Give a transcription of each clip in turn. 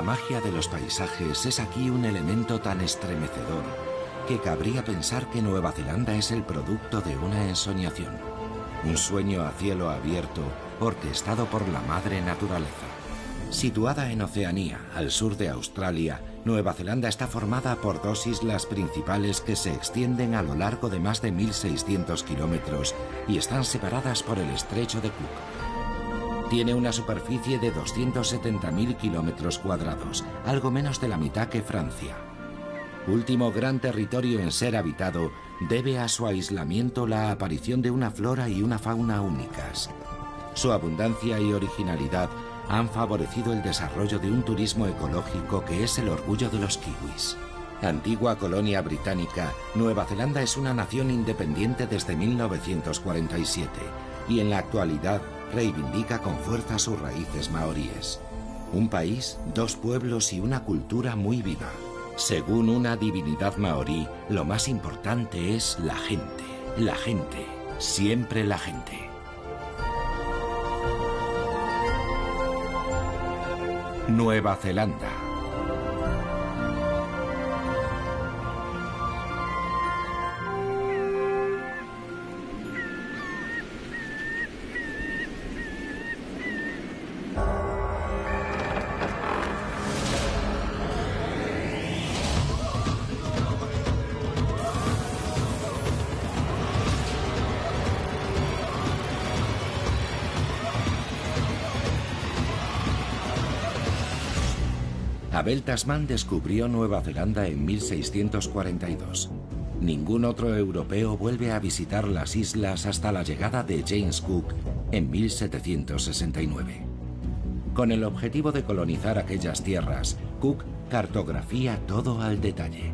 La magia de los paisajes es aquí un elemento tan estremecedor que cabría pensar que Nueva Zelanda es el producto de una ensoñación, un sueño a cielo abierto orquestado por la madre naturaleza. Situada en Oceanía, al sur de Australia, Nueva Zelanda está formada por dos islas principales que se extienden a lo largo de más de 1.600 kilómetros y están separadas por el estrecho de Cook. Tiene una superficie de 270.000 kilómetros cuadrados, algo menos de la mitad que Francia. Último gran territorio en ser habitado, debe a su aislamiento la aparición de una flora y una fauna únicas. Su abundancia y originalidad han favorecido el desarrollo de un turismo ecológico que es el orgullo de los kiwis. Antigua colonia británica, Nueva Zelanda es una nación independiente desde 1947 y en la actualidad reivindica con fuerza sus raíces maoríes. Un país, dos pueblos y una cultura muy viva. Según una divinidad maorí, lo más importante es la gente, la gente, siempre la gente. Nueva Zelanda. Abel Tasman descubrió Nueva Zelanda en 1642. Ningún otro europeo vuelve a visitar las islas hasta la llegada de James Cook en 1769. Con el objetivo de colonizar aquellas tierras, Cook cartografía todo al detalle.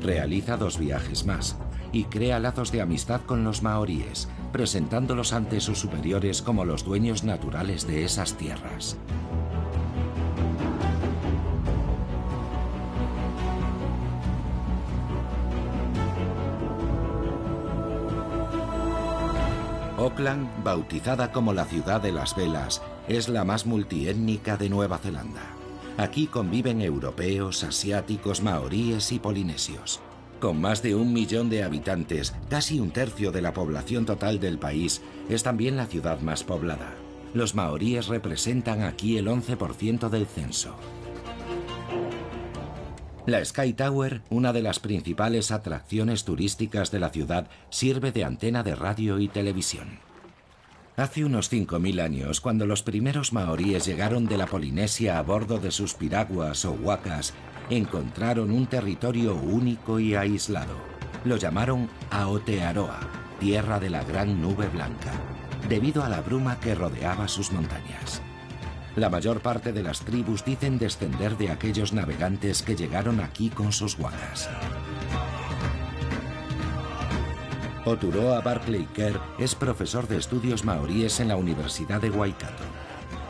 Realiza dos viajes más y crea lazos de amistad con los maoríes, presentándolos ante sus superiores como los dueños naturales de esas tierras. Bautizada como la ciudad de las velas, es la más multiétnica de Nueva Zelanda. Aquí conviven europeos, asiáticos, maoríes y polinesios. Con más de un millón de habitantes, casi un tercio de la población total del país, es también la ciudad más poblada. Los maoríes representan aquí el 11% del censo. La Sky Tower, una de las principales atracciones turísticas de la ciudad, sirve de antena de radio y televisión. Hace unos 5.000 años, cuando los primeros maoríes llegaron de la Polinesia a bordo de sus piraguas o huacas, encontraron un territorio único y aislado. Lo llamaron Aotearoa, tierra de la gran nube blanca, debido a la bruma que rodeaba sus montañas. La mayor parte de las tribus dicen descender de aquellos navegantes que llegaron aquí con sus huacas. Oturoa Barclay Kerr es profesor de estudios maoríes en la Universidad de Waikato.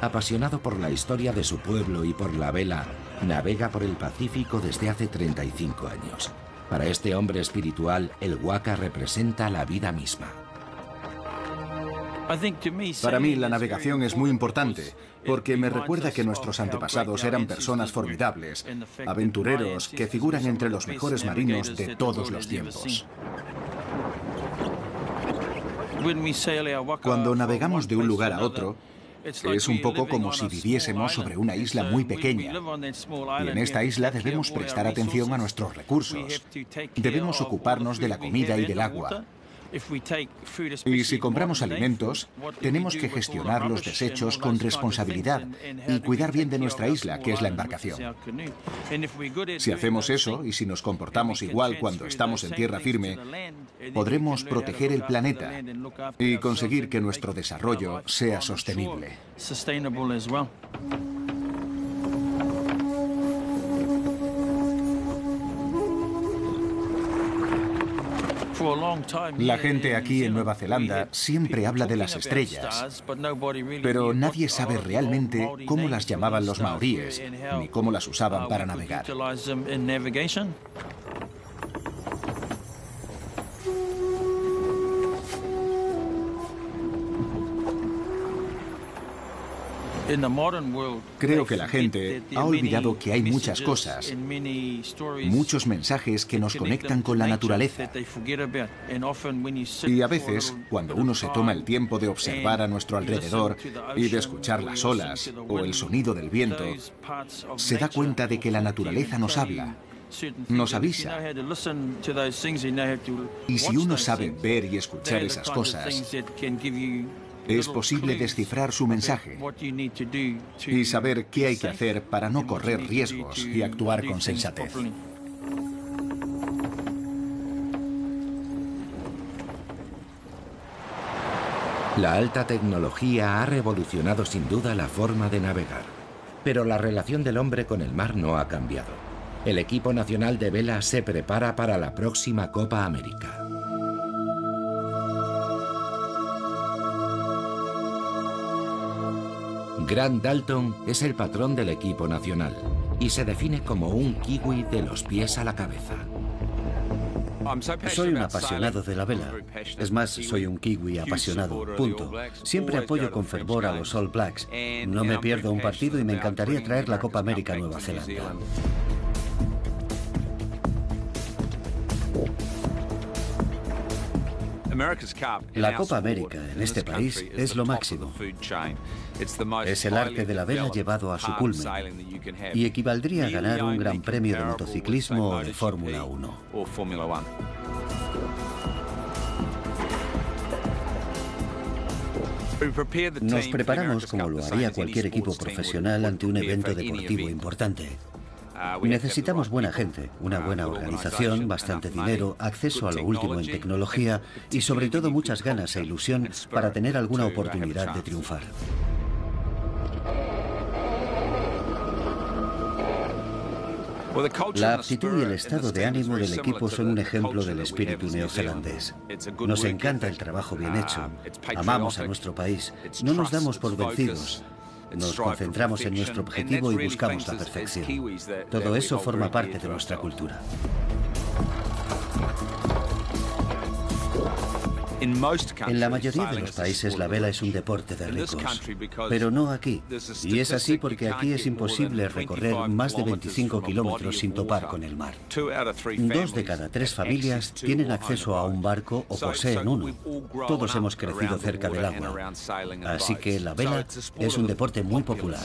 Apasionado por la historia de su pueblo y por la vela, navega por el Pacífico desde hace 35 años. Para este hombre espiritual, el waka representa la vida misma. Para mí la navegación es muy importante porque me recuerda que nuestros antepasados eran personas formidables, aventureros que figuran entre los mejores marinos de todos los tiempos. Cuando navegamos de un lugar a otro, es un poco como si viviésemos sobre una isla muy pequeña. Y en esta isla debemos prestar atención a nuestros recursos. Debemos ocuparnos de la comida y del agua. Y si compramos alimentos, tenemos que gestionar los desechos con responsabilidad y cuidar bien de nuestra isla, que es la embarcación. Si hacemos eso y si nos comportamos igual cuando estamos en tierra firme, podremos proteger el planeta y conseguir que nuestro desarrollo sea sostenible. La gente aquí en Nueva Zelanda siempre habla de las estrellas, pero nadie sabe realmente cómo las llamaban los maoríes, ni cómo las usaban para navegar. Creo que la gente ha olvidado que hay muchas cosas, muchos mensajes que nos conectan con la naturaleza. Y a veces, cuando uno se toma el tiempo de observar a nuestro alrededor y de escuchar las olas o el sonido del viento, se da cuenta de que la naturaleza nos habla, nos avisa. Y si uno sabe ver y escuchar esas cosas, es posible descifrar su mensaje y saber qué hay que hacer para no correr riesgos y actuar con sensatez. La alta tecnología ha revolucionado sin duda la forma de navegar, pero la relación del hombre con el mar no ha cambiado. El equipo nacional de vela se prepara para la próxima Copa América. Grant Dalton es el patrón del equipo nacional y se define como un kiwi de los pies a la cabeza. Soy un apasionado de la vela. Es más, soy un kiwi apasionado. Punto. Siempre apoyo con fervor a los All Blacks. No me pierdo un partido y me encantaría traer la Copa América a Nueva Zelanda. La Copa América en este país es lo máximo. Es el arte de la vela llevado a su culmen y equivaldría a ganar un gran premio de motociclismo o de Fórmula 1. Nos preparamos como lo haría cualquier equipo profesional ante un evento deportivo importante. Necesitamos buena gente, una buena organización, bastante dinero, acceso a lo último en tecnología y sobre todo muchas ganas e ilusión para tener alguna oportunidad de triunfar. La actitud y el estado de ánimo del equipo son un ejemplo del espíritu neozelandés. Nos encanta el trabajo bien hecho, amamos a nuestro país, no nos damos por vencidos, nos concentramos en nuestro objetivo y buscamos la perfección. Todo eso forma parte de nuestra cultura. En la mayoría de los países la vela es un deporte de ricos, pero no aquí. Y es así porque aquí es imposible recorrer más de 25 kilómetros sin topar con el mar. Dos de cada tres familias tienen acceso a un barco o poseen uno. Todos hemos crecido cerca del agua. Así que la vela es un deporte muy popular.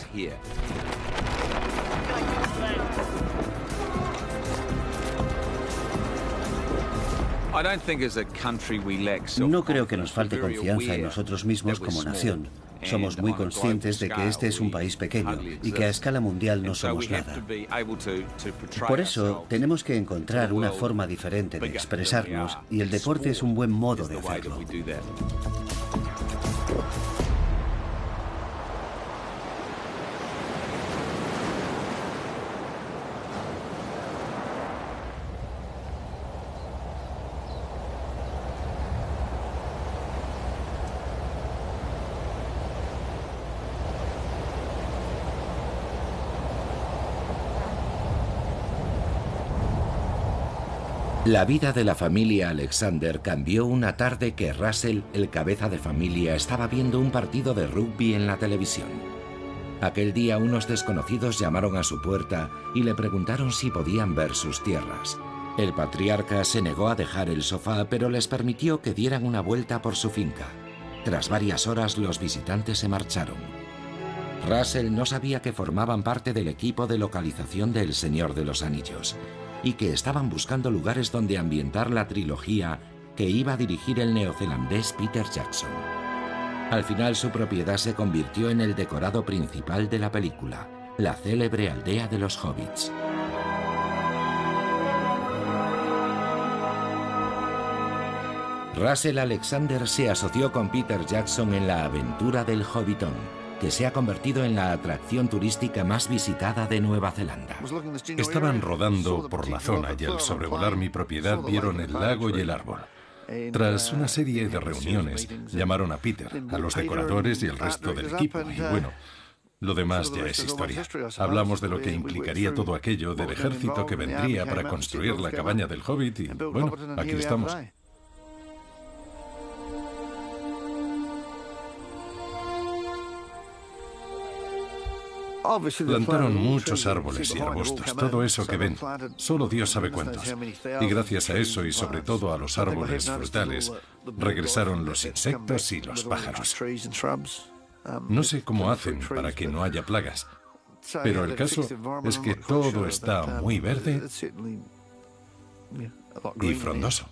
No creo que nos falte confianza en nosotros mismos como nación. Somos muy conscientes de que este es un país pequeño y que a escala mundial no somos nada. Por eso tenemos que encontrar una forma diferente de expresarnos y el deporte es un buen modo de hacerlo. La vida de la familia Alexander cambió una tarde que Russell, el cabeza de familia, estaba viendo un partido de rugby en la televisión. Aquel día unos desconocidos llamaron a su puerta y le preguntaron si podían ver sus tierras. El patriarca se negó a dejar el sofá, pero les permitió que dieran una vuelta por su finca. Tras varias horas los visitantes se marcharon. Russell no sabía que formaban parte del equipo de localización del Señor de los Anillos y que estaban buscando lugares donde ambientar la trilogía que iba a dirigir el neozelandés Peter Jackson. Al final su propiedad se convirtió en el decorado principal de la película, la célebre aldea de los hobbits. Russell Alexander se asoció con Peter Jackson en la aventura del Hobbitón que se ha convertido en la atracción turística más visitada de Nueva Zelanda. Estaban rodando por la zona y al sobrevolar mi propiedad vieron el lago y el árbol. Tras una serie de reuniones, llamaron a Peter, a los decoradores y al resto del equipo. Y bueno, lo demás ya es historia. Hablamos de lo que implicaría todo aquello del ejército que vendría para construir la cabaña del hobbit y bueno, aquí estamos. Plantaron muchos árboles y arbustos, todo eso que ven. Solo Dios sabe cuántos. Y gracias a eso y sobre todo a los árboles frutales, regresaron los insectos y los pájaros. No sé cómo hacen para que no haya plagas, pero el caso es que todo está muy verde y frondoso.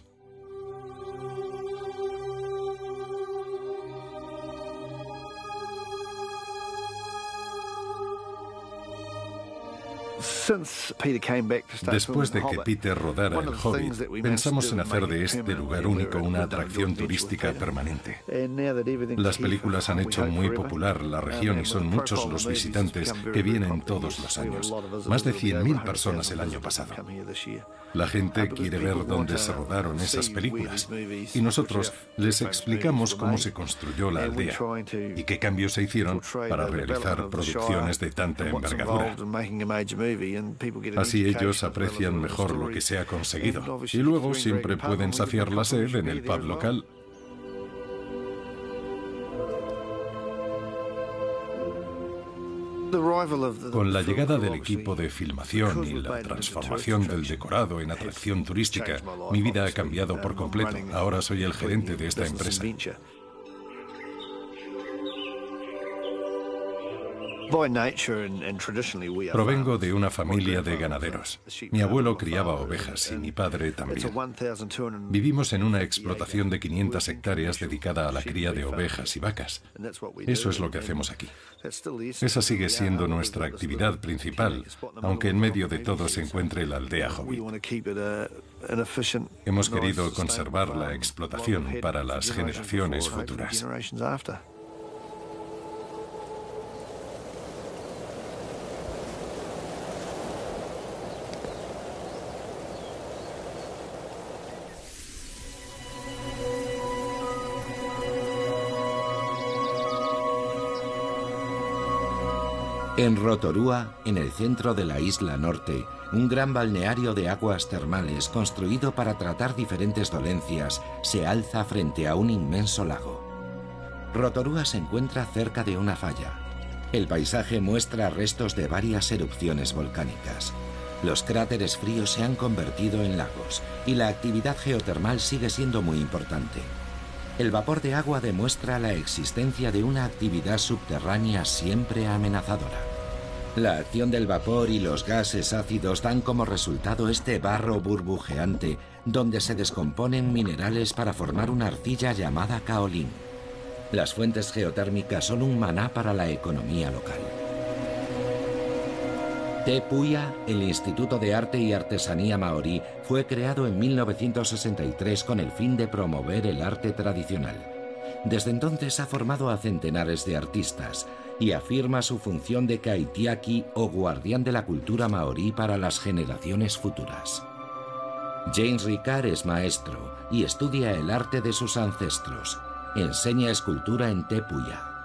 Después de que Peter rodara El Hobbit, pensamos en hacer de este lugar único una atracción turística permanente. Las películas han hecho muy popular la región y son muchos los visitantes que vienen todos los años. Más de 100.000 personas el año pasado. La gente quiere ver dónde se rodaron esas películas. y nosotros les explicamos cómo se construyó la aldea y qué cambios se hicieron para realizar producciones de tanta envergadura. Así ellos aprecian mejor lo que se ha conseguido. y luego siempre pueden saciar la sed en el pub local Con la llegada del equipo de filmación y la transformación del decorado en atracción turística, mi vida ha cambiado por completo. Ahora soy el gerente de esta empresa. Provengo de una familia de ganaderos. Mi abuelo criaba ovejas y mi padre también. Vivimos en una explotación de 500 hectáreas dedicada a la cría de ovejas y vacas. Eso es lo que hacemos aquí. Esa sigue siendo nuestra actividad principal, aunque en medio de todo se encuentre la aldea Hobbit. Hemos querido conservar la explotación para las generaciones futuras. En Rotorua, en el centro de la isla norte, un gran balneario de aguas termales construido para tratar diferentes dolencias se alza frente a un inmenso lago. Rotorua se encuentra cerca de una falla. El paisaje muestra restos de varias erupciones volcánicas. Los cráteres fríos se han convertido en lagos y la actividad geotermal sigue siendo muy importante. El vapor de agua demuestra la existencia de una actividad subterránea siempre amenazadora. La acción del vapor y los gases ácidos dan como resultado este barro burbujeante, donde se descomponen minerales para formar una arcilla llamada caolín. Las fuentes geotérmicas son un maná para la economía local. Te Puya, el Instituto de Arte y Artesanía Maorí, fue creado en 1963 con el fin de promover el arte tradicional. Desde entonces ha formado a centenares de artistas y afirma su función de kaitiaki o guardián de la cultura maorí para las generaciones futuras. James Ricard es maestro y estudia el arte de sus ancestros. Enseña escultura en Tepuya.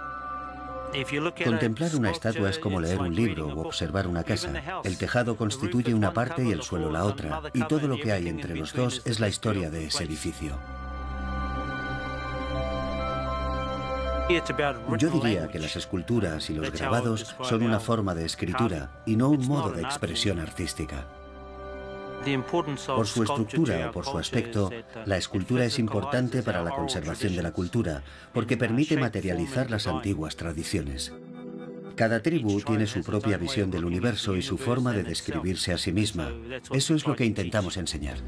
Contemplar una estatua es como leer un libro o observar una casa. El tejado constituye una parte y el suelo la otra, y todo lo que hay entre los dos es la historia de ese edificio. Yo diría que las esculturas y los grabados son una forma de escritura y no un modo de expresión artística. Por su estructura o por su aspecto, la escultura es importante para la conservación de la cultura, porque permite materializar las antiguas tradiciones. Cada tribu tiene su propia visión del universo y su forma de describirse a sí misma. Eso es lo que intentamos enseñar.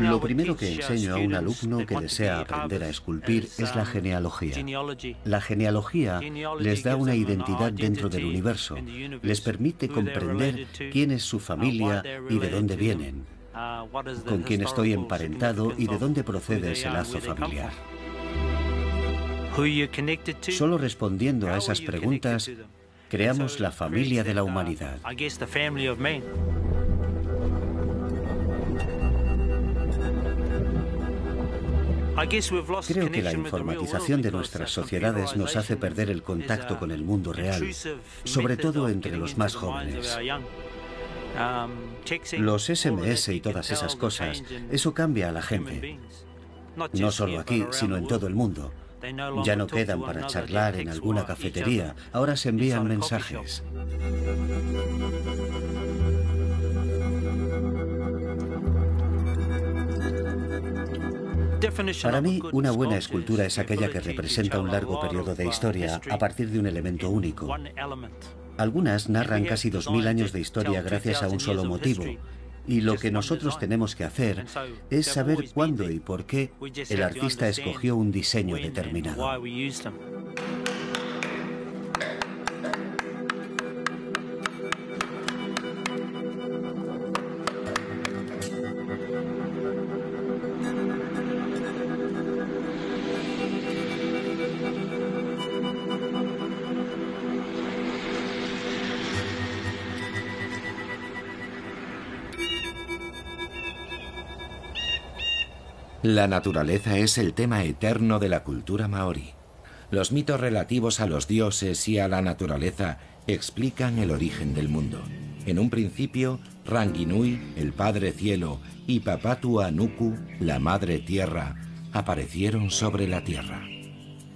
Lo primero que enseño a un alumno que desea aprender a esculpir es la genealogía. La genealogía les da una identidad dentro del universo, les permite comprender quién es su familia y de dónde vienen, con quién estoy emparentado y de dónde procede ese lazo familiar. Solo respondiendo a esas preguntas, creamos la familia de la humanidad. Creo que la informatización de nuestras sociedades nos hace perder el contacto con el mundo real, sobre todo entre los más jóvenes. Los SMS y todas esas cosas, eso cambia a la gente. No solo aquí, sino en todo el mundo. Ya no quedan para charlar en alguna cafetería, ahora se envían mensajes. Para mí, una buena escultura es aquella que representa un largo periodo de historia a partir de un elemento único. Algunas narran casi 2.000 años de historia gracias a un solo motivo, y lo que nosotros tenemos que hacer es saber cuándo y por qué el artista escogió un diseño determinado. La naturaleza es el tema eterno de la cultura maorí. Los mitos relativos a los dioses y a la naturaleza explican el origen del mundo. En un principio, Ranginui, el Padre Cielo, y Papatuanuku, la Madre Tierra, aparecieron sobre la tierra.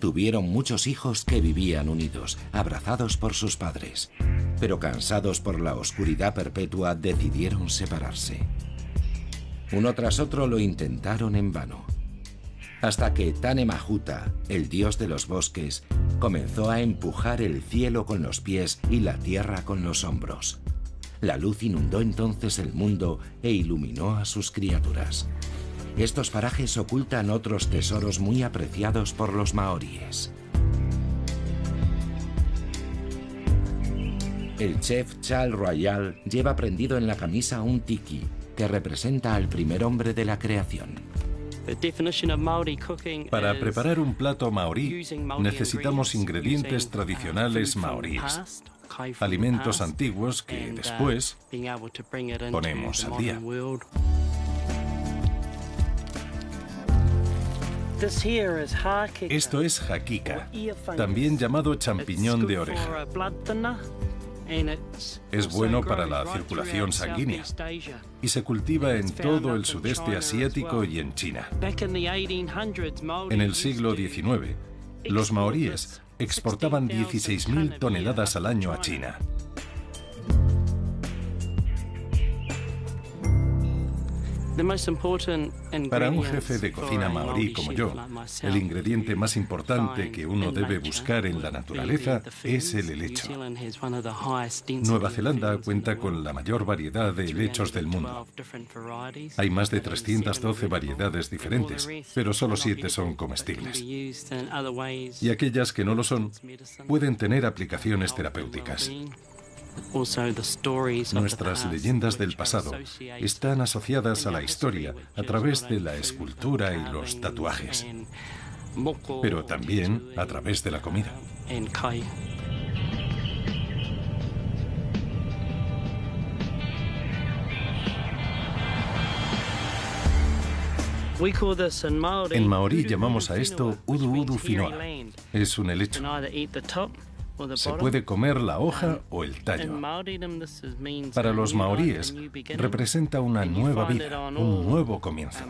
Tuvieron muchos hijos que vivían unidos, abrazados por sus padres, pero cansados por la oscuridad perpetua decidieron separarse. Uno tras otro lo intentaron en vano. Hasta que Tanemahuta, el dios de los bosques, comenzó a empujar el cielo con los pies y la tierra con los hombros. La luz inundó entonces el mundo e iluminó a sus criaturas. Estos parajes ocultan otros tesoros muy apreciados por los maoríes. El chef Chal Royal lleva prendido en la camisa un tiki, que representa al primer hombre de la creación. Para preparar un plato maorí necesitamos ingredientes tradicionales maoríes, alimentos antiguos que después ponemos al día. Esto es jaquica, también llamado champiñón de oreja. Es bueno para la circulación sanguínea y se cultiva en todo el sudeste asiático y en China. En el siglo XIX, los maoríes exportaban 16.000 toneladas al año a China. Para un jefe de cocina maorí como yo, el ingrediente más importante que uno debe buscar en la naturaleza es el helecho. Nueva Zelanda cuenta con la mayor variedad de helechos del mundo. Hay más de 312 variedades diferentes, pero solo 7 son comestibles. Y aquellas que no lo son pueden tener aplicaciones terapéuticas. Nuestras leyendas del pasado están asociadas a la historia a través de la escultura y los tatuajes, pero también a través de la comida. En maorí llamamos a esto udu udu finoa. Es un helecho. Se puede comer la hoja o el tallo. Para los maoríes representa una nueva vida, un nuevo comienzo.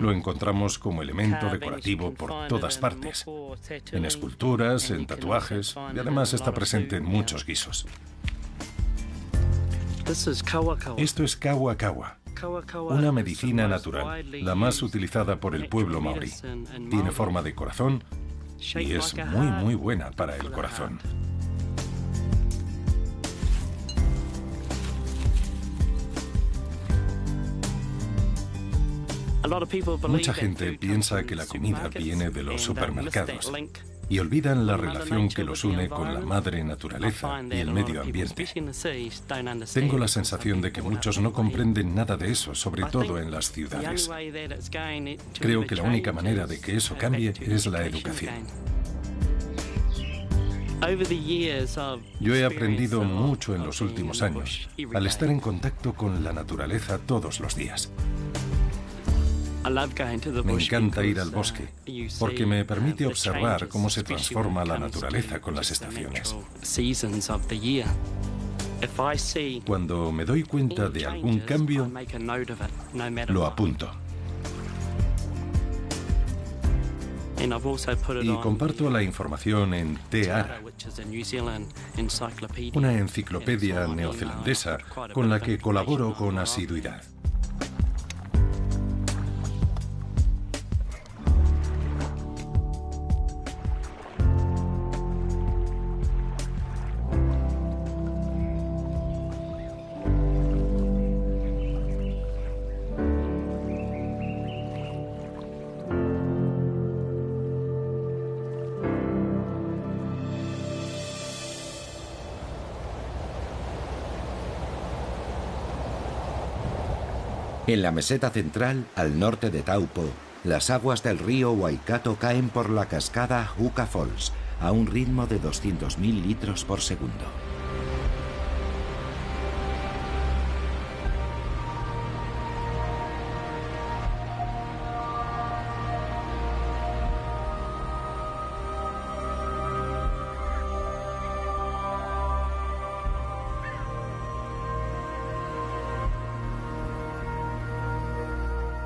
Lo encontramos como elemento decorativo por todas partes, en esculturas, en tatuajes y además está presente en muchos guisos. Esto es kawa kawa, una medicina natural, la más utilizada por el pueblo maorí. Tiene forma de corazón y es muy muy buena para el corazón. Mucha gente piensa que la comida viene de los supermercados y olvidan la relación que los une con la madre naturaleza y el medio ambiente. Tengo la sensación de que muchos no comprenden nada de eso, sobre todo en las ciudades. Creo que la única manera de que eso cambie es la educación. Yo he aprendido mucho en los últimos años al estar en contacto con la naturaleza todos los días. Me encanta ir al bosque porque me permite observar cómo se transforma la naturaleza con las estaciones. Cuando me doy cuenta de algún cambio, lo apunto. Y comparto la información en Te Ara, una enciclopedia neozelandesa con la que colaboro con asiduidad. En la meseta central, al norte de Taupo, las aguas del río Waikato caen por la cascada Huka Falls a un ritmo de 200.000 litros por segundo.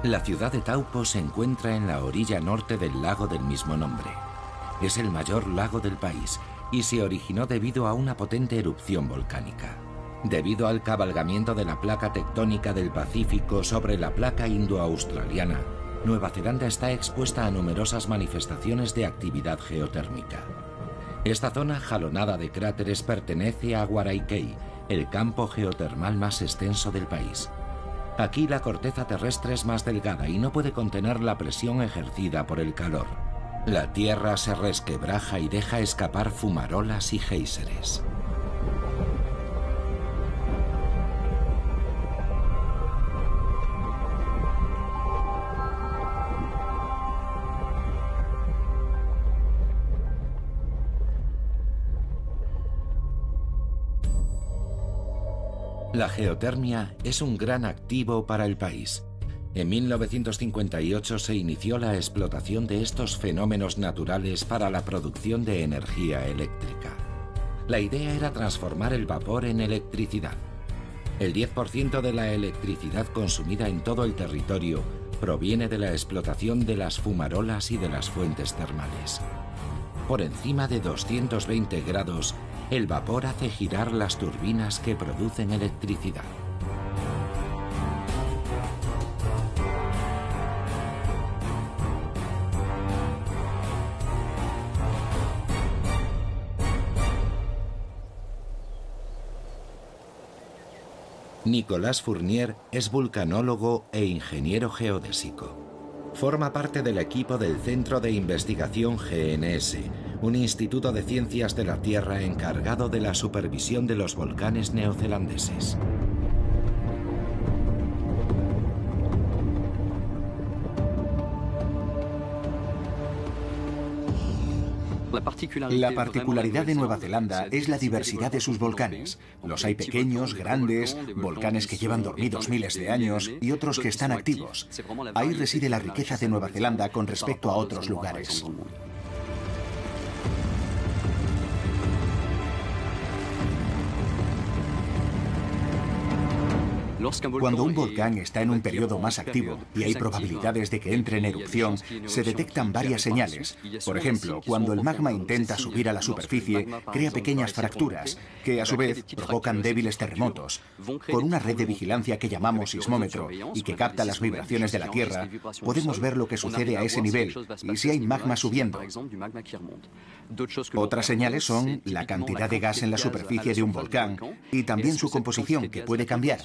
La ciudad de Taupo se encuentra en la orilla norte del lago del mismo nombre. Es el mayor lago del país y se originó debido a una potente erupción volcánica. Debido al cabalgamiento de la placa tectónica del Pacífico sobre la placa indo-australiana, Nueva Zelanda está expuesta a numerosas manifestaciones de actividad geotérmica. Esta zona jalonada de cráteres pertenece a Guaraikei, el campo geotermal más extenso del país. Aquí la corteza terrestre es más delgada y no puede contener la presión ejercida por el calor. La tierra se resquebraja y deja escapar fumarolas y géiseres. La geotermia es un gran activo para el país. En 1958 se inició la explotación de estos fenómenos naturales para la producción de energía eléctrica. La idea era transformar el vapor en electricidad. El 10% de la electricidad consumida en todo el territorio proviene de la explotación de las fumarolas y de las fuentes termales. Por encima de 220 grados, el vapor hace girar las turbinas que producen electricidad. Nicolas Fournier es vulcanólogo e ingeniero geodésico. Forma parte del equipo del Centro de Investigación GNS, un instituto de ciencias de la Tierra encargado de la supervisión de los volcanes neozelandeses. La particularidad de Nueva Zelanda es la diversidad de sus volcanes. Los hay pequeños, grandes, volcanes que llevan dormidos miles de años y otros que están activos. Ahí reside la riqueza de Nueva Zelanda con respecto a otros lugares. Cuando un volcán está en un periodo más activo y hay probabilidades de que entre en erupción, se detectan varias señales. Por ejemplo, cuando el magma intenta subir a la superficie, crea pequeñas fracturas, que a su vez provocan débiles terremotos. Con una red de vigilancia que llamamos sismómetro y que capta las vibraciones de la Tierra, podemos ver lo que sucede a ese nivel y si hay magma subiendo. Otras señales son la cantidad de gas en la superficie de un volcán y también su composición, que puede cambiar.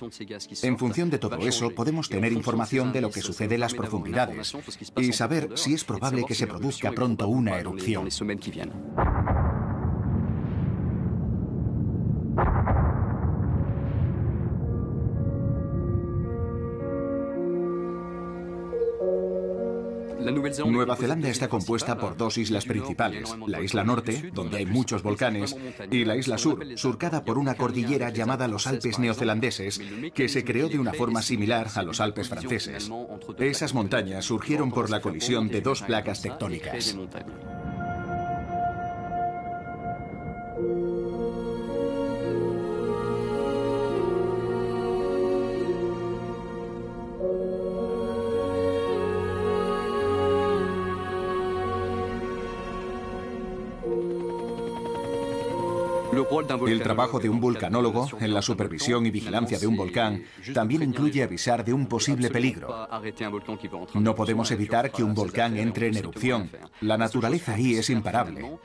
En función de todo eso, podemos tener información de lo que sucede en las profundidades y saber si es probable que se produzca pronto una erupción. Nueva Zelanda está compuesta por dos islas principales, la isla norte, donde hay muchos volcanes, y la isla sur, surcada por una cordillera llamada los Alpes neozelandeses, que se creó de una forma similar a los Alpes franceses. Esas montañas surgieron por la colisión de dos placas tectónicas. El trabajo de un vulcanólogo en la supervisión y vigilancia de un volcán también incluye avisar de un posible peligro. No podemos evitar que un volcán entre en erupción. La naturaleza ahí es imparable.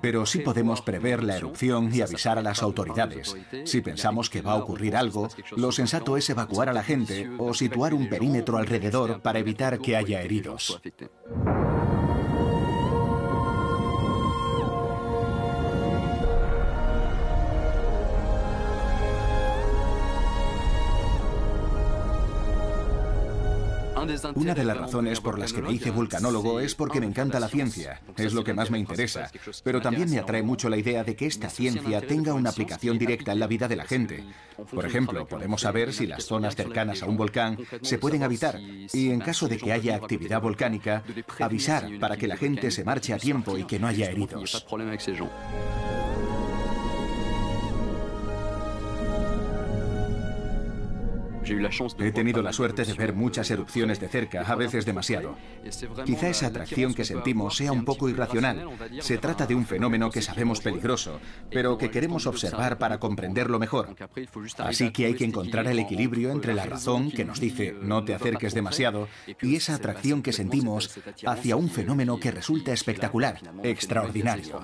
Pero sí podemos prever la erupción y avisar a las autoridades. Si pensamos que va a ocurrir algo, lo sensato es evacuar a la gente o situar un perímetro alrededor para evitar que haya heridos. Una de las razones por las que me hice vulcanólogo es porque me encanta la ciencia, es lo que más me interesa, pero también me atrae mucho la idea de que esta ciencia tenga una aplicación directa en la vida de la gente. Por ejemplo, podemos saber si las zonas cercanas a un volcán se pueden habitar y en caso de que haya actividad volcánica, avisar para que la gente se marche a tiempo y que no haya heridos. He tenido la suerte de ver muchas erupciones de cerca, a veces demasiado. Quizá esa atracción que sentimos sea un poco irracional. Se trata de un fenómeno que sabemos peligroso, pero que queremos observar para comprenderlo mejor. Así que hay que encontrar el equilibrio entre la razón que nos dice no te acerques demasiado y esa atracción que sentimos hacia un fenómeno que resulta espectacular, extraordinario.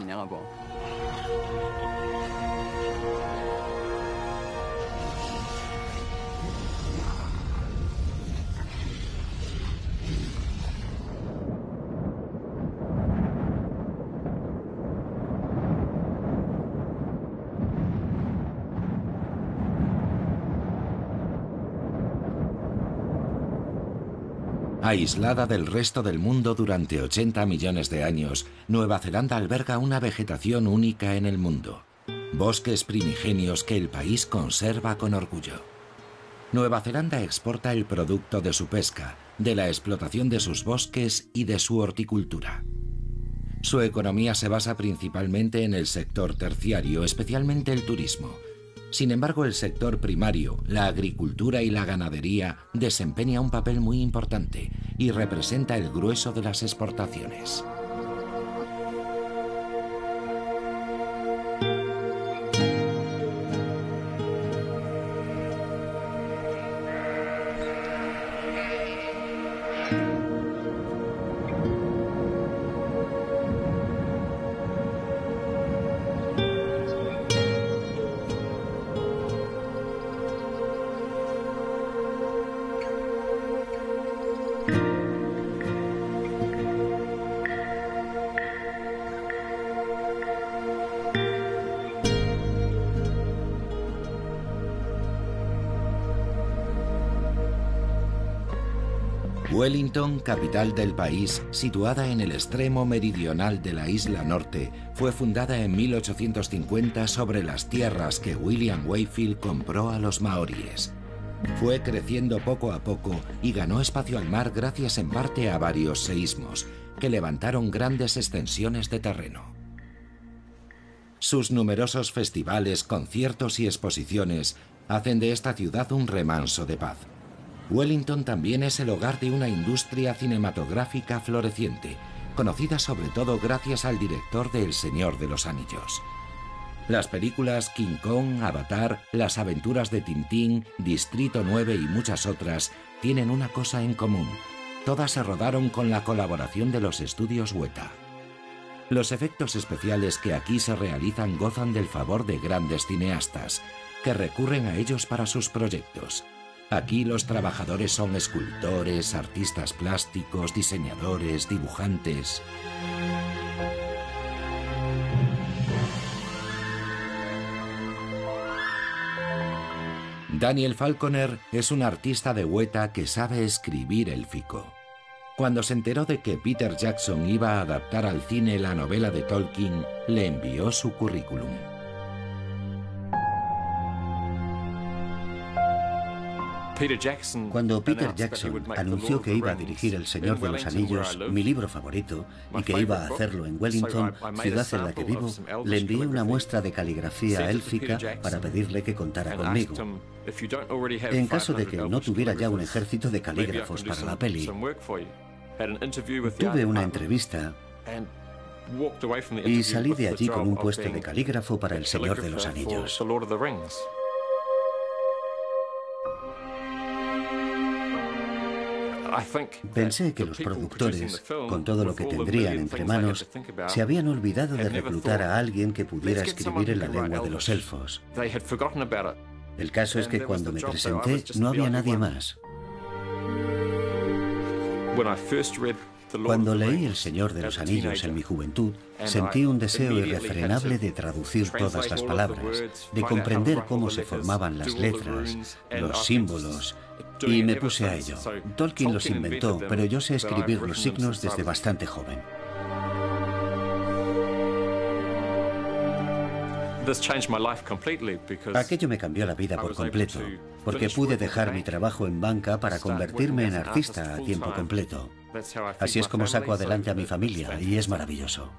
Aislada del resto del mundo durante 80 millones de años, Nueva Zelanda alberga una vegetación única en el mundo. Bosques primigenios que el país conserva con orgullo. Nueva Zelanda exporta el producto de su pesca, de la explotación de sus bosques y de su horticultura. Su economía se basa principalmente en el sector terciario, especialmente el turismo, sin embargo, el sector primario, la agricultura y la ganadería desempeña un papel muy importante y representa el grueso de las exportaciones. Wellington, capital del país, situada en el extremo meridional de la isla norte, fue fundada en 1850 sobre las tierras que William Wayfield compró a los maoríes. Fue creciendo poco a poco y ganó espacio al mar gracias en parte a varios seísmos, que levantaron grandes extensiones de terreno. Sus numerosos festivales, conciertos y exposiciones hacen de esta ciudad un remanso de paz. Wellington también es el hogar de una industria cinematográfica floreciente, conocida sobre todo gracias al director de El Señor de los Anillos. Las películas King Kong, Avatar, Las aventuras de Tintín, Distrito 9 y muchas otras tienen una cosa en común. Todas se rodaron con la colaboración de los estudios Weta. Los efectos especiales que aquí se realizan gozan del favor de grandes cineastas, que recurren a ellos para sus proyectos. Aquí los trabajadores son escultores, artistas plásticos, diseñadores, dibujantes. Daniel Falconer es un artista de hueta que sabe escribir élfico. Cuando se enteró de que Peter Jackson iba a adaptar al cine la novela de Tolkien, le envió su currículum. Cuando Peter Jackson anunció que iba a dirigir El Señor de los Anillos, mi libro favorito, y que iba a hacerlo en Wellington, ciudad en la que vivo, le envié una muestra de caligrafía élfica para pedirle que contara conmigo. En caso de que no tuviera ya un ejército de calígrafos para la peli, tuve una entrevista Y salí de allí con un puesto de calígrafo para El Señor de los Anillos. Pensé que los productores, con todo lo que tendrían entre manos, se habían olvidado de reclutar a alguien que pudiera escribir en la lengua de los elfos. El caso es que cuando me presenté no había nadie más. Cuando leí El Señor de los Anillos en mi juventud, sentí un deseo irrefrenable de traducir todas las palabras, de comprender cómo se formaban las letras, los símbolos, y me puse a ello. Tolkien los inventó, pero yo sé escribir los signos desde bastante joven. Aquello me cambió la vida por completo, porque pude dejar mi trabajo en banca para convertirme en artista a tiempo completo. Así es como saco adelante a mi familia y es maravilloso.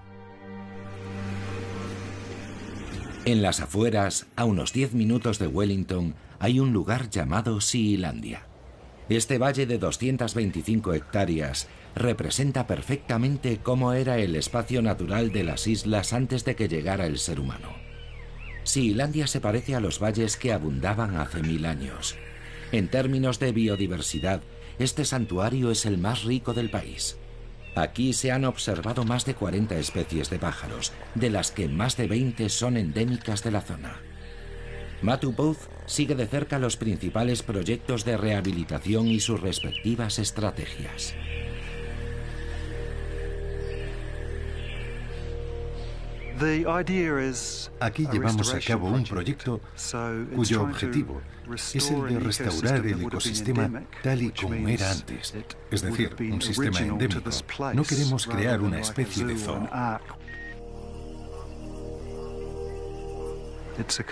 En las afueras, a unos 10 minutos de Wellington, hay un lugar llamado Sealandia. Este valle de 225 hectáreas representa perfectamente cómo era el espacio natural de las islas antes de que llegara el ser humano. Sealandia se parece a los valles que abundaban hace mil años. En términos de biodiversidad, este santuario es el más rico del país. Aquí se han observado más de 40 especies de pájaros, de las que más de 20 son endémicas de la zona. Matupouth sigue de cerca los principales proyectos de rehabilitación y sus respectivas estrategias. Aquí llevamos a cabo un proyecto cuyo objetivo es el de restaurar el ecosistema tal y como era antes, es decir, un sistema endémico. No queremos crear una especie de zoo.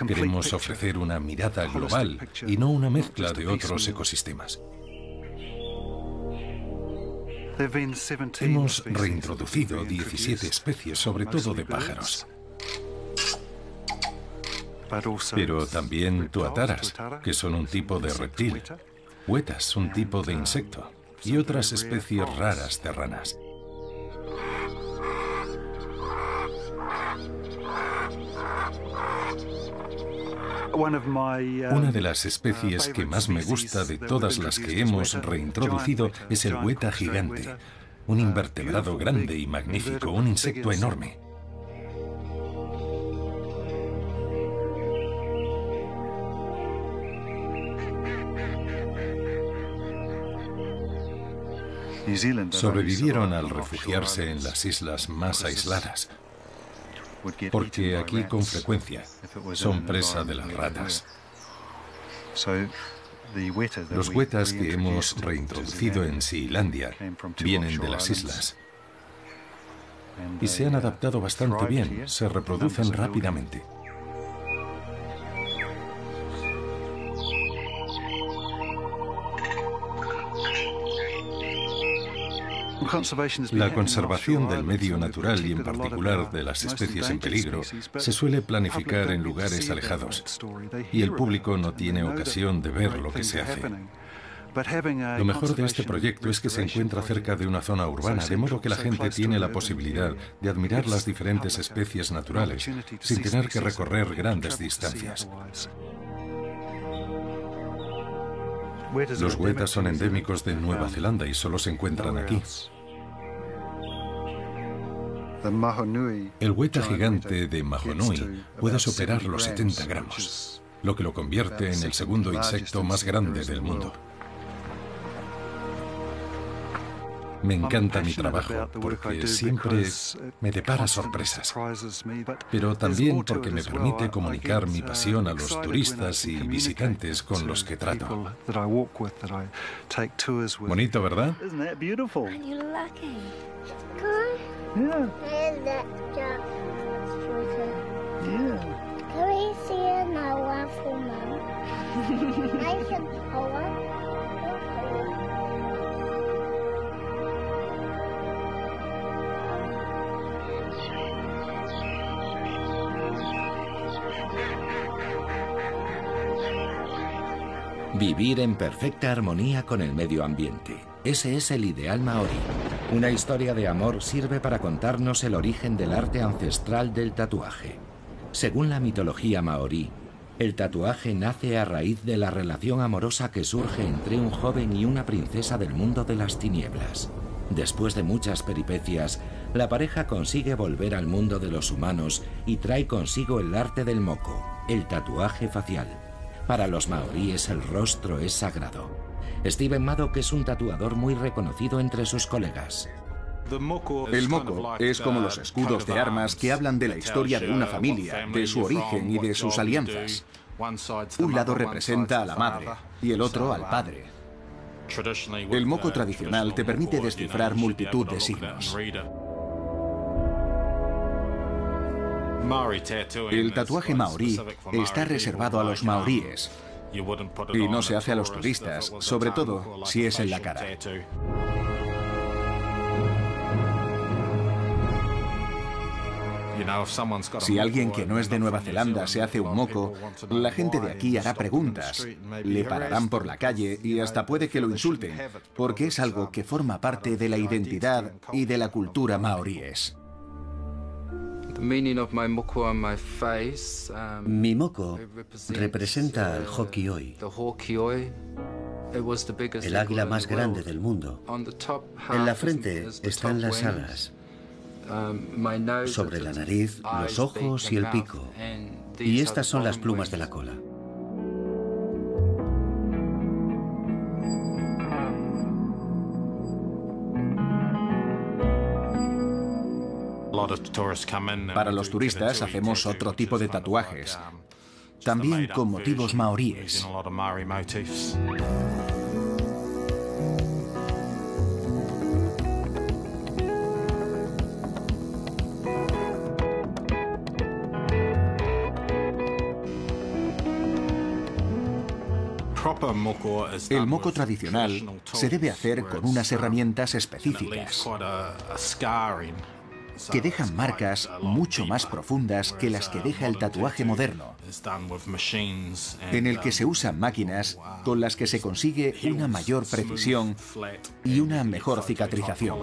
Queremos ofrecer una mirada global y no una mezcla de otros ecosistemas. Hemos reintroducido 17 especies, sobre todo de pájaros. Pero también tuataras, que son un tipo de reptil, huetas, un tipo de insecto, y otras especies raras de ranas. Una de las especies que más me gusta de todas las que hemos reintroducido es el hueta gigante, un invertebrado grande y magnífico, un insecto enorme. Sobrevivieron al refugiarse en las islas más aisladas, porque aquí con frecuencia son presa de las ratas. Los huetas que hemos reintroducido en Sealandia vienen de las islas. Y se han adaptado bastante bien, se reproducen rápidamente. La conservación del medio natural y en particular de las especies en peligro se suele planificar en lugares alejados y el público no tiene ocasión de ver lo que se hace. Lo mejor de este proyecto es que se encuentra cerca de una zona urbana, de modo que la gente tiene la posibilidad de admirar las diferentes especies naturales sin tener que recorrer grandes distancias. Los huetas son endémicos de Nueva Zelanda y solo se encuentran aquí. El hueta gigante de Mahonui puede superar los 70 gramos, lo que lo convierte en el segundo insecto más grande del mundo. Me encanta mi trabajo porque siempre me depara sorpresas, pero también porque me permite comunicar mi pasión a los turistas y visitantes con los que trato. Bonito, ¿verdad? Yeah. And that job Yeah. Can we see another for mom? I can hold Vivir en perfecta armonía con el medio ambiente. Ese es el ideal maorí Una historia de amor sirve para contarnos el origen del arte ancestral del tatuaje. Según la mitología maorí, el tatuaje nace a raíz de la relación amorosa que surge entre un joven y una princesa del mundo de las tinieblas. Después de muchas peripecias, la pareja consigue volver al mundo de los humanos y trae consigo el arte del moco, el tatuaje facial. Para los maoríes el rostro es sagrado. Steven Maddock es un tatuador muy reconocido entre sus colegas. El moco es como los escudos de armas que hablan de la historia de una familia, de su origen y de sus alianzas. Un lado representa a la madre y el otro al padre. El moco tradicional te permite descifrar multitud de signos. El tatuaje maorí está reservado a los maoríes y no se hace a los turistas, sobre todo si es en la cara. Si alguien que no es de Nueva Zelanda se hace un moco, la gente de aquí hará preguntas, le pararán por la calle y hasta puede que lo insulten, porque es algo que forma parte de la identidad y de la cultura maoríes. Mi moco representa al hokioi, el águila más grande del mundo. En la frente están las alas, sobre la nariz, los ojos y el pico. Y estas son las plumas de la cola. Para los turistas hacemos otro tipo de tatuajes, también con motivos maoríes. El moco tradicional se debe hacer con unas herramientas específicas que dejan marcas mucho más profundas que las que deja el tatuaje moderno, en el que se usan máquinas con las que se consigue una mayor precisión y una mejor cicatrización.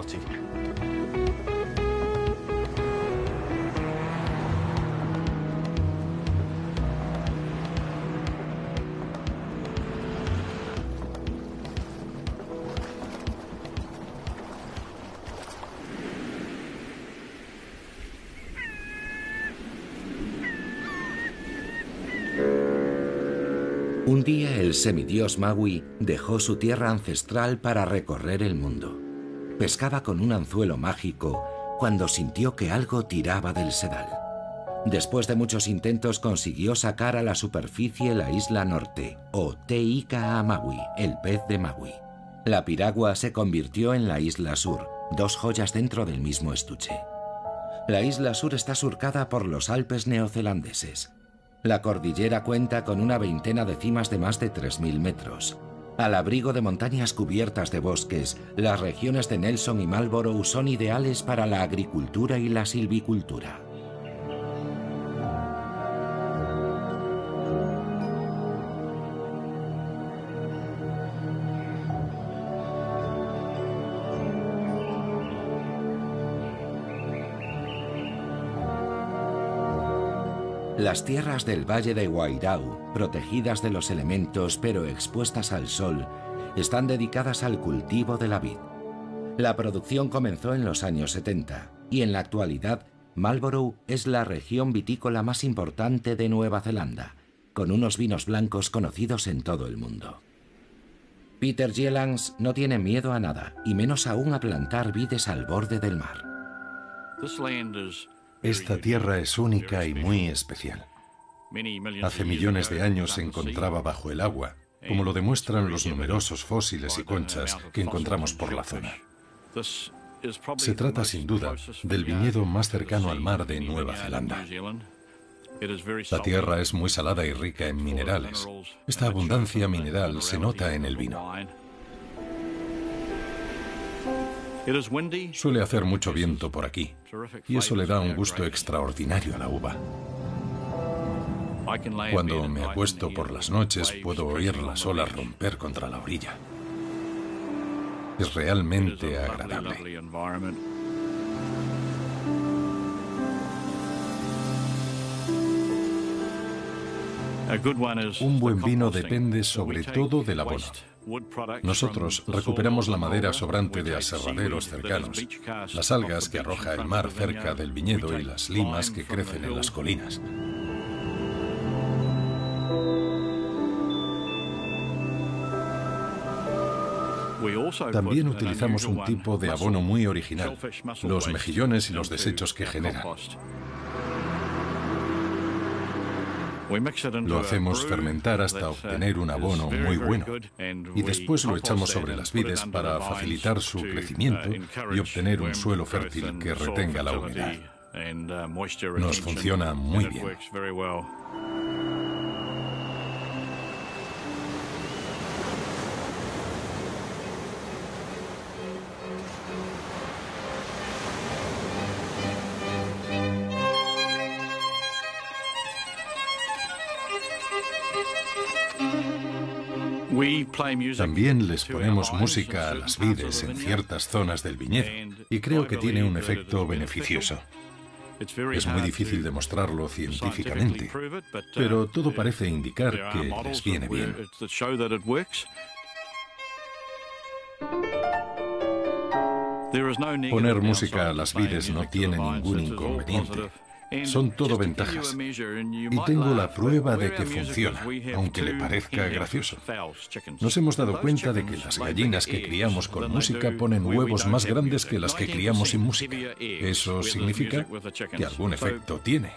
Un día el semidios Maui dejó su tierra ancestral para recorrer el mundo. Pescaba con un anzuelo mágico cuando sintió que algo tiraba del sedal. Después de muchos intentos consiguió sacar a la superficie la isla norte, o Teika Maui, el pez de Maui. La piragua se convirtió en la isla sur, dos joyas dentro del mismo estuche. La isla sur está surcada por los Alpes neozelandeses. La cordillera cuenta con una veintena de cimas de más de 3.000 metros. Al abrigo de montañas cubiertas de bosques, las regiones de Nelson y Marlborough son ideales para la agricultura y la silvicultura. Las tierras del Valle de Guairau, protegidas de los elementos pero expuestas al sol, están dedicadas al cultivo de la vid. La producción comenzó en los años 70 y en la actualidad Marlborough es la región vitícola más importante de Nueva Zelanda, con unos vinos blancos conocidos en todo el mundo. Peter Jellans no tiene miedo a nada, y menos aún a plantar vides al borde del mar. Esta tierra es única y muy especial. Hace millones de años se encontraba bajo el agua, como lo demuestran los numerosos fósiles y conchas que encontramos por la zona. Se trata sin duda del viñedo más cercano al mar de Nueva Zelanda. La tierra es muy salada y rica en minerales. Esta abundancia mineral se nota en el vino. Suele hacer mucho viento por aquí y eso le da un gusto extraordinario a la uva. Cuando me acuesto por las noches puedo oír las olas romper contra la orilla. Es realmente agradable. Un buen vino depende sobre todo del abono. Nosotros recuperamos la madera sobrante de aserraderos cercanos, las algas que arroja el mar cerca del viñedo y las limas que crecen en las colinas. También utilizamos un tipo de abono muy original, los mejillones y los desechos que generan. Lo hacemos fermentar hasta obtener un abono muy bueno y después lo echamos sobre las vides para facilitar su crecimiento y obtener un suelo fértil que retenga la humedad. Nos funciona muy bien. También les ponemos música a las vides en ciertas zonas del viñedo y creo que tiene un efecto beneficioso. Es muy difícil demostrarlo científicamente, pero todo parece indicar que les viene bien. Poner música a las vides no tiene ningún inconveniente. Son todo ventajas. Y tengo la prueba de que funciona, aunque le parezca gracioso. Nos hemos dado cuenta de que las gallinas que criamos con música ponen huevos más grandes que las que criamos sin música. Eso significa que algún efecto tiene.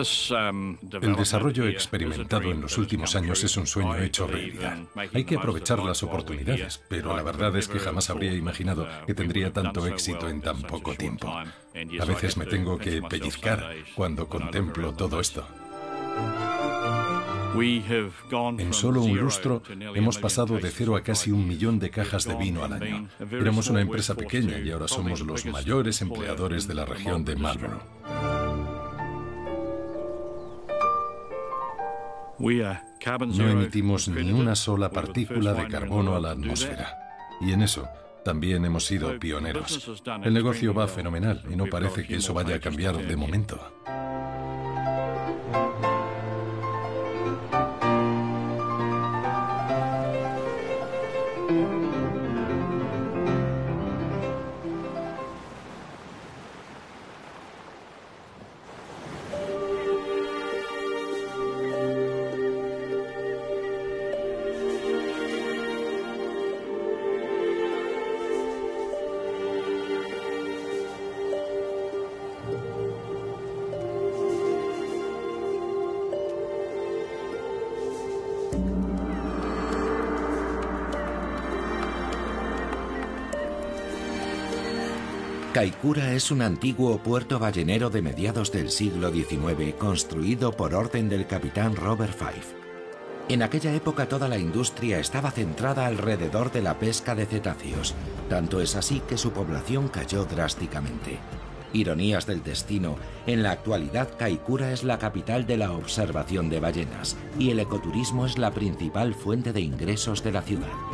El desarrollo experimentado en los últimos años es un sueño hecho realidad. Hay que aprovechar las oportunidades, pero la verdad es que jamás habría imaginado que tendría tanto éxito en tan poco tiempo. A veces me tengo que pellizcar cuando contemplo todo esto. En solo un lustro hemos pasado de cero a casi un millón de cajas de vino al año. Éramos una empresa pequeña y ahora somos los mayores empleadores de la región de Marlborough. No emitimos ni una sola partícula de carbono a la atmósfera. Y en eso también hemos sido pioneros. El negocio va fenomenal y no parece que eso vaya a cambiar de momento. Kaikoura es un antiguo puerto ballenero de mediados del siglo XIX construido por orden del capitán Robert Fife. En aquella época toda la industria estaba centrada alrededor de la pesca de cetáceos, tanto es así que su población cayó drásticamente. Ironías del destino, en la actualidad Kaikoura es la capital de la observación de ballenas y el ecoturismo es la principal fuente de ingresos de la ciudad.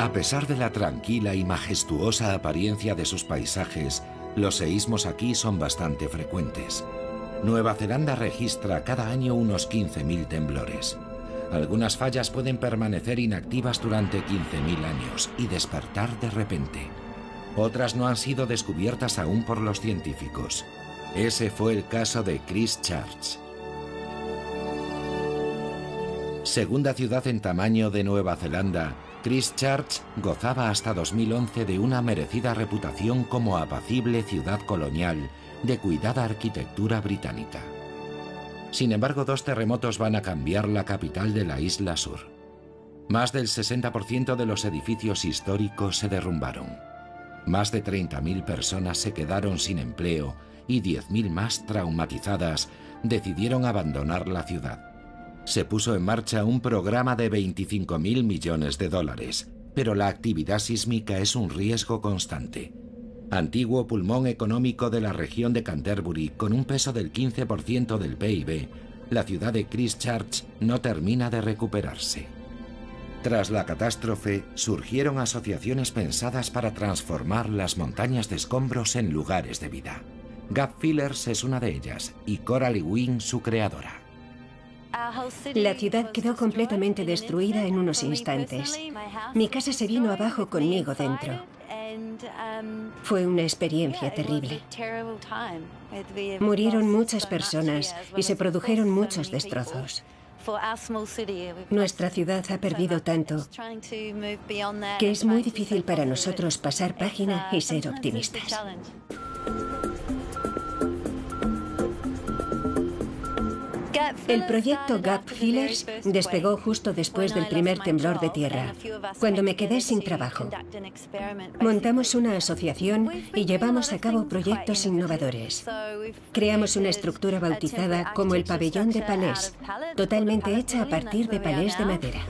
A pesar de la tranquila y majestuosa apariencia de sus paisajes, los seísmos aquí son bastante frecuentes. Nueva Zelanda registra cada año unos 15.000 temblores. Algunas fallas pueden permanecer inactivas durante 15.000 años y despertar de repente. Otras no han sido descubiertas aún por los científicos. Ese fue el caso de Christchurch. Segunda ciudad en tamaño de Nueva Zelanda, Christchurch gozaba hasta 2011 de una merecida reputación como apacible ciudad colonial de cuidada arquitectura británica. Sin embargo, dos terremotos van a cambiar la capital de la isla sur. Más del 60% de los edificios históricos se derrumbaron. Más de 30.000 personas se quedaron sin empleo y 10.000 más traumatizadas decidieron abandonar la ciudad se puso en marcha un programa de 25.000 millones de dólares, pero la actividad sísmica es un riesgo constante. Antiguo pulmón económico de la región de Canterbury, con un peso del 15% del PIB, la ciudad de Christchurch no termina de recuperarse. Tras la catástrofe, surgieron asociaciones pensadas para transformar las montañas de escombros en lugares de vida. Gap Fillers es una de ellas y Coralie Wing su creadora. La ciudad quedó completamente destruida en unos instantes. Mi casa se vino abajo conmigo dentro. Fue una experiencia terrible. Murieron muchas personas y se produjeron muchos destrozos. Nuestra ciudad ha perdido tanto que es muy difícil para nosotros pasar página y ser optimistas. El proyecto Gap Fillers despegó justo después del primer temblor de tierra, cuando me quedé sin trabajo. Montamos una asociación y llevamos a cabo proyectos innovadores. Creamos una estructura bautizada como el pabellón de palés, totalmente hecha a partir de palés de madera.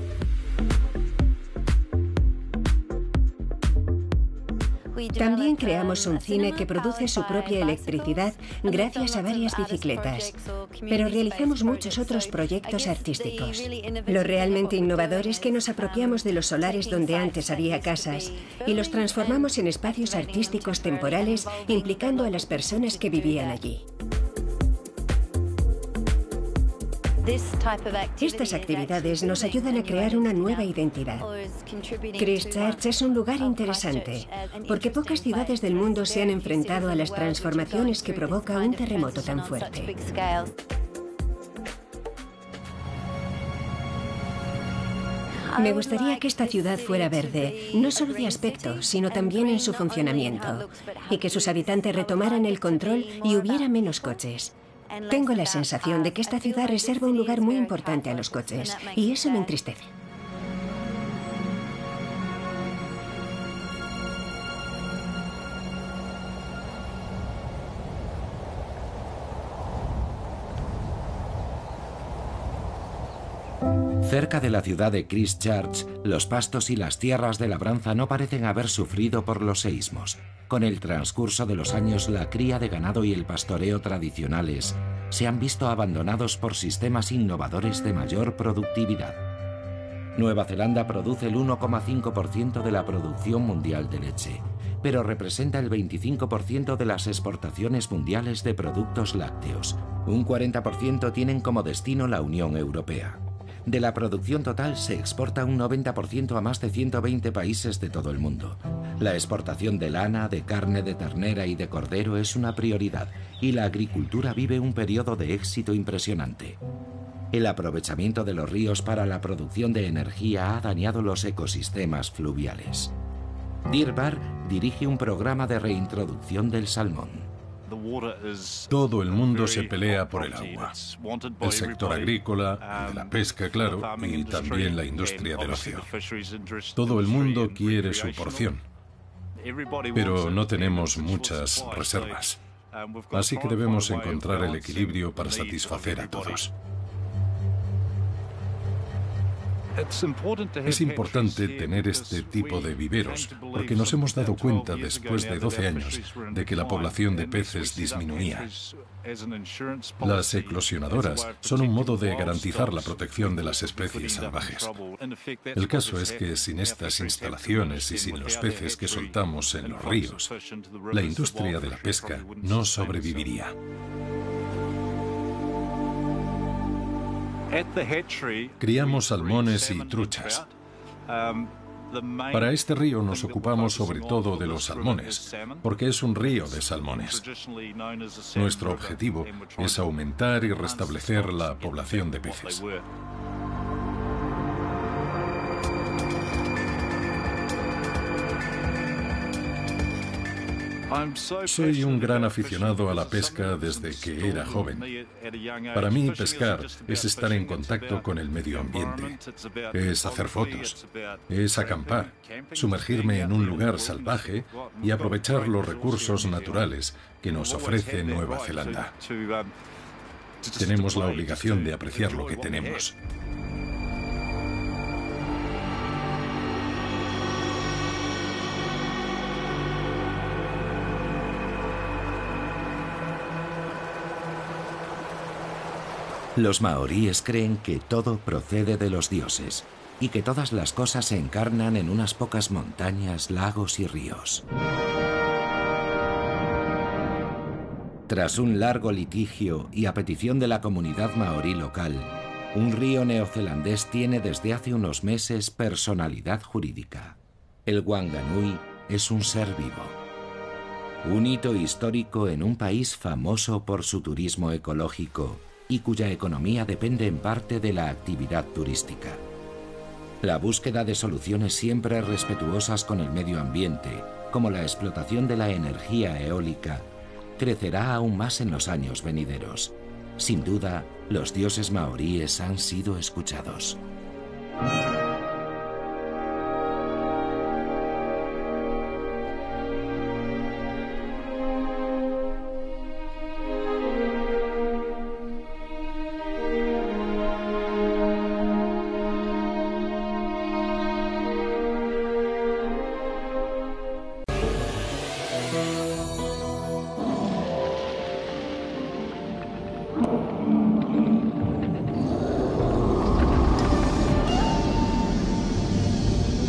También creamos un cine que produce su propia electricidad gracias a varias bicicletas. Pero realizamos muchos otros proyectos artísticos. Lo realmente innovador es que nos apropiamos de los solares donde antes había casas y los transformamos en espacios artísticos temporales implicando a las personas que vivían allí. Estas actividades nos ayudan a crear una nueva identidad. Christchurch es un lugar interesante, porque pocas ciudades del mundo se han enfrentado a las transformaciones que provoca un terremoto tan fuerte. Me gustaría que esta ciudad fuera verde, no solo de aspecto, sino también en su funcionamiento, y que sus habitantes retomaran el control y hubiera menos coches. Tengo la sensación de que esta ciudad reserva un lugar muy importante a los coches y eso me entristece. Cerca de la ciudad de Christchurch, los pastos y las tierras de labranza no parecen haber sufrido por los seísmos. Con el transcurso de los años, la cría de ganado y el pastoreo tradicionales se han visto abandonados por sistemas innovadores de mayor productividad. Nueva Zelanda produce el 1,5% de la producción mundial de leche, pero representa el 25% de las exportaciones mundiales de productos lácteos. Un 40% tienen como destino la Unión Europea. De la producción total se exporta un 90% a más de 120 países de todo el mundo. La exportación de lana, de carne de ternera y de cordero es una prioridad y la agricultura vive un periodo de éxito impresionante. El aprovechamiento de los ríos para la producción de energía ha dañado los ecosistemas fluviales. Dirbar dirige un programa de reintroducción del salmón. Todo el mundo se pelea por el agua. El sector agrícola, de la pesca, claro, y también la industria del ocio. Todo el mundo quiere su porción. Pero no tenemos muchas reservas. Así que debemos encontrar el equilibrio para satisfacer a todos. Es importante tener este tipo de viveros porque nos hemos dado cuenta después de 12 años de que la población de peces disminuía. Las eclosionadoras son un modo de garantizar la protección de las especies salvajes. El caso es que sin estas instalaciones y sin los peces que soltamos en los ríos, la industria de la pesca no sobreviviría. Criamos salmones y truchas. Para este río nos ocupamos sobre todo de los salmones, porque es un río de salmones. Nuestro objetivo es aumentar y restablecer la población de peces. Soy un gran aficionado a la pesca desde que era joven. Para mí, pescar es estar en contacto con el medio ambiente, es hacer fotos, es acampar, sumergirme en un lugar salvaje y aprovechar los recursos naturales que nos ofrece Nueva Zelanda. Tenemos la obligación de apreciar lo que tenemos. Los maoríes creen que todo procede de los dioses y que todas las cosas se encarnan en unas pocas montañas, lagos y ríos. Tras un largo litigio y a petición de la comunidad maorí local, un río neozelandés tiene desde hace unos meses personalidad jurídica. El Wanganui es un ser vivo. Un hito histórico en un país famoso por su turismo ecológico y cuya economía depende en parte de la actividad turística. La búsqueda de soluciones siempre respetuosas con el medio ambiente, como la explotación de la energía eólica, crecerá aún más en los años venideros. Sin duda, los dioses maoríes han sido escuchados.